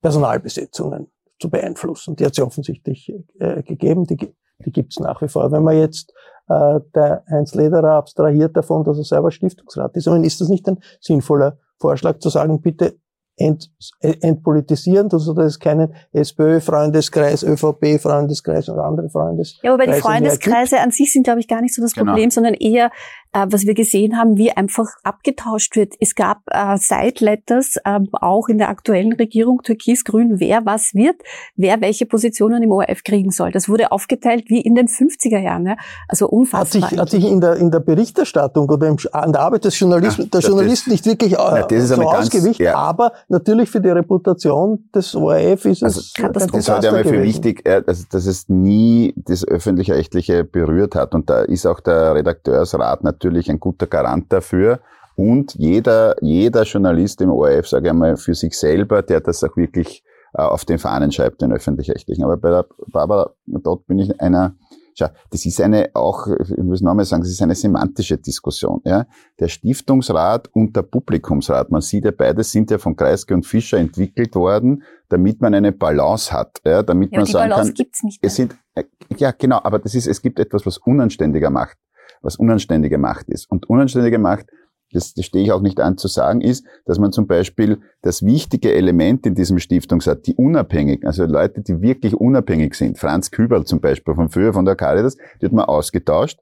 Personalbesetzungen zu beeinflussen. Die hat es offensichtlich äh, gegeben, die, die gibt es nach wie vor. Wenn man jetzt äh, der Heinz Lederer abstrahiert davon, dass er selber Stiftungsrat ist, ich meine, ist das nicht ein sinnvoller Vorschlag zu sagen, bitte ent, entpolitisieren, also dass es keinen SPÖ-Freundeskreis, ÖVP-Freundeskreis und andere Freundeskreise Ja, aber die Freundeskreise an sich sind, glaube ich, gar nicht so das genau. Problem, sondern eher was wir gesehen haben, wie einfach abgetauscht wird. Es gab äh, Side-Letters, äh, auch in der aktuellen Regierung Türkis-Grün, wer was wird, wer welche Positionen im ORF kriegen soll. Das wurde aufgeteilt wie in den 50er Jahren. Ja? Also unfassbar. Hat sich, hat sich in, der, in der Berichterstattung oder im, an der Arbeit des Journalisten, ja, der Journalisten nicht wirklich äh, ja, so ausgewicht, ja. aber natürlich für die Reputation des ORF ist also, es Das ist halt einmal für wichtig, dass, dass es nie das Öffentlich-Rechtliche berührt hat. Und da ist auch der Redakteursrat natürlich natürlich ein guter Garant dafür. Und jeder, jeder Journalist im ORF, sage ich einmal, für sich selber, der das auch wirklich äh, auf den Fahnen schreibt, den öffentlich-rechtlichen. Aber bei der Barbara, dort bin ich einer, schau, das ist eine auch, ich muss nochmal sagen, das ist eine semantische Diskussion. Ja? Der Stiftungsrat und der Publikumsrat, man sieht ja, beides sind ja von Kreisky und Fischer entwickelt worden, damit man eine Balance hat. Ja? Damit ja, man sagen Balance kann, gibt's nicht es sind, äh, ja genau, aber das ist, es gibt etwas, was unanständiger macht was unanständige Macht ist. Und unanständige Macht, das, das stehe ich auch nicht an zu sagen, ist, dass man zum Beispiel das wichtige Element in diesem Stiftungsrat, die unabhängig, also Leute, die wirklich unabhängig sind, Franz Küberl zum Beispiel von früher von der Caritas, die hat man ausgetauscht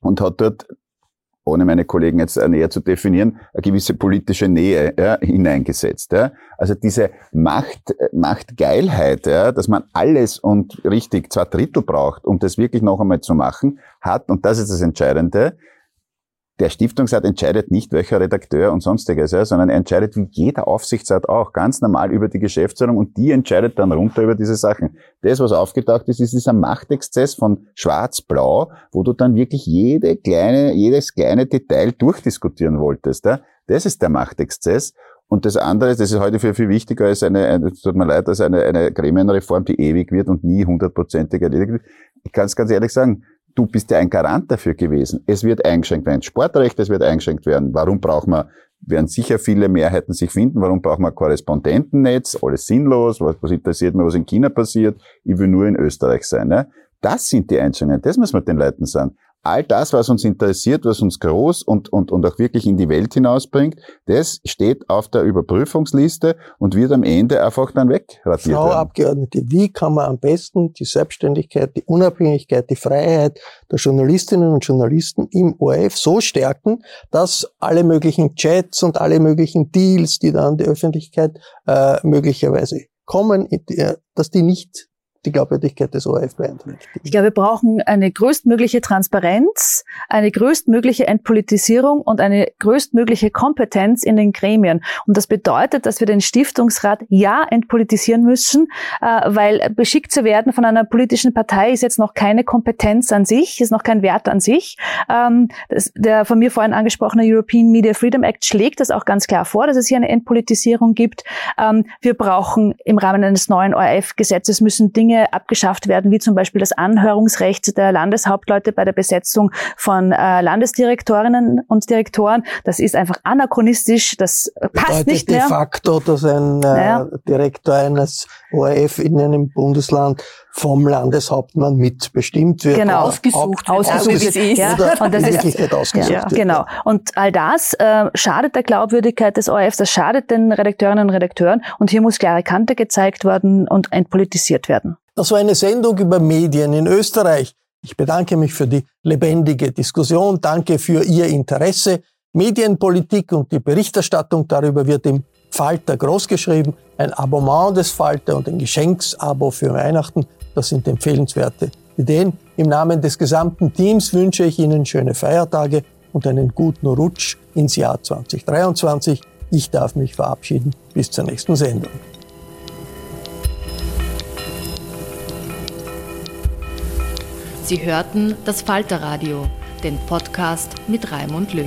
und hat dort ohne meine Kollegen jetzt näher zu definieren, eine gewisse politische Nähe ja, hineingesetzt. Ja. Also diese Macht, Machtgeilheit, ja, dass man alles und richtig zwei Drittel braucht, um das wirklich noch einmal zu machen, hat, und das ist das Entscheidende, der Stiftungsrat entscheidet nicht, welcher Redakteur und sonstiges, sondern er entscheidet wie jeder Aufsichtsrat auch ganz normal über die Geschäftsordnung und die entscheidet dann runter über diese Sachen. Das, was aufgetaucht ist, ist dieser Machtexzess von Schwarz-Blau, wo du dann wirklich jede kleine, jedes kleine Detail durchdiskutieren wolltest. Das ist der Machtexzess. Und das andere, das ist heute viel, viel wichtiger als eine, eine tut mir leid, als eine, eine Gremienreform, die ewig wird und nie hundertprozentig erledigt wird. Ich kann es ganz ehrlich sagen, du bist ja ein Garant dafür gewesen. Es wird eingeschränkt werden. Sportrecht, es wird eingeschränkt werden. Warum braucht man, werden sicher viele Mehrheiten sich finden, warum braucht man Korrespondentennetz? Alles sinnlos. Was, was interessiert mir, was in China passiert? Ich will nur in Österreich sein. Ne? Das sind die Einschränkungen. Das muss man den Leuten sagen all das, was uns interessiert, was uns groß und, und, und auch wirklich in die Welt hinausbringt, das steht auf der Überprüfungsliste und wird am Ende einfach dann wegradiert Frau werden. Abgeordnete, wie kann man am besten die Selbstständigkeit, die Unabhängigkeit, die Freiheit der Journalistinnen und Journalisten im ORF so stärken, dass alle möglichen Chats und alle möglichen Deals, die dann die Öffentlichkeit äh, möglicherweise kommen, dass die nicht die Glaubwürdigkeit des ORF beeinträchtigt. Ich glaube, wir brauchen eine größtmögliche Transparenz, eine größtmögliche Entpolitisierung und eine größtmögliche Kompetenz in den Gremien. Und das bedeutet, dass wir den Stiftungsrat ja entpolitisieren müssen, äh, weil beschickt zu werden von einer politischen Partei ist jetzt noch keine Kompetenz an sich, ist noch kein Wert an sich. Ähm, der von mir vorhin angesprochene European Media Freedom Act schlägt das auch ganz klar vor, dass es hier eine Entpolitisierung gibt. Ähm, wir brauchen im Rahmen eines neuen ORF-Gesetzes müssen Dinge Dinge abgeschafft werden, wie zum Beispiel das Anhörungsrecht der Landeshauptleute bei der Besetzung von äh, Landesdirektorinnen und Direktoren. Das ist einfach anachronistisch, das passt Bedeutet nicht mehr. de facto, dass ein äh, naja. Direktor eines ORF in einem Bundesland vom Landeshauptmann mitbestimmt wird. Genau, ausgesucht, ausgesucht wird. Ist. Ja. Oder und das in Wirklichkeit ausgesucht ja. wird. Genau. Und all das äh, schadet der Glaubwürdigkeit des ORFs, das schadet den Redakteurinnen und Redakteuren und hier muss klare Kante gezeigt werden und entpolitisiert werden. Das war eine Sendung über Medien in Österreich. Ich bedanke mich für die lebendige Diskussion. Danke für Ihr Interesse. Medienpolitik und die Berichterstattung darüber wird im Falter großgeschrieben. Ein Abonnement des Falter und ein Geschenksabo für Weihnachten. Das sind empfehlenswerte Ideen. Im Namen des gesamten Teams wünsche ich Ihnen schöne Feiertage und einen guten Rutsch ins Jahr 2023. Ich darf mich verabschieden. Bis zur nächsten Sendung. Sie hörten das Falterradio, den Podcast mit Raimund Löw.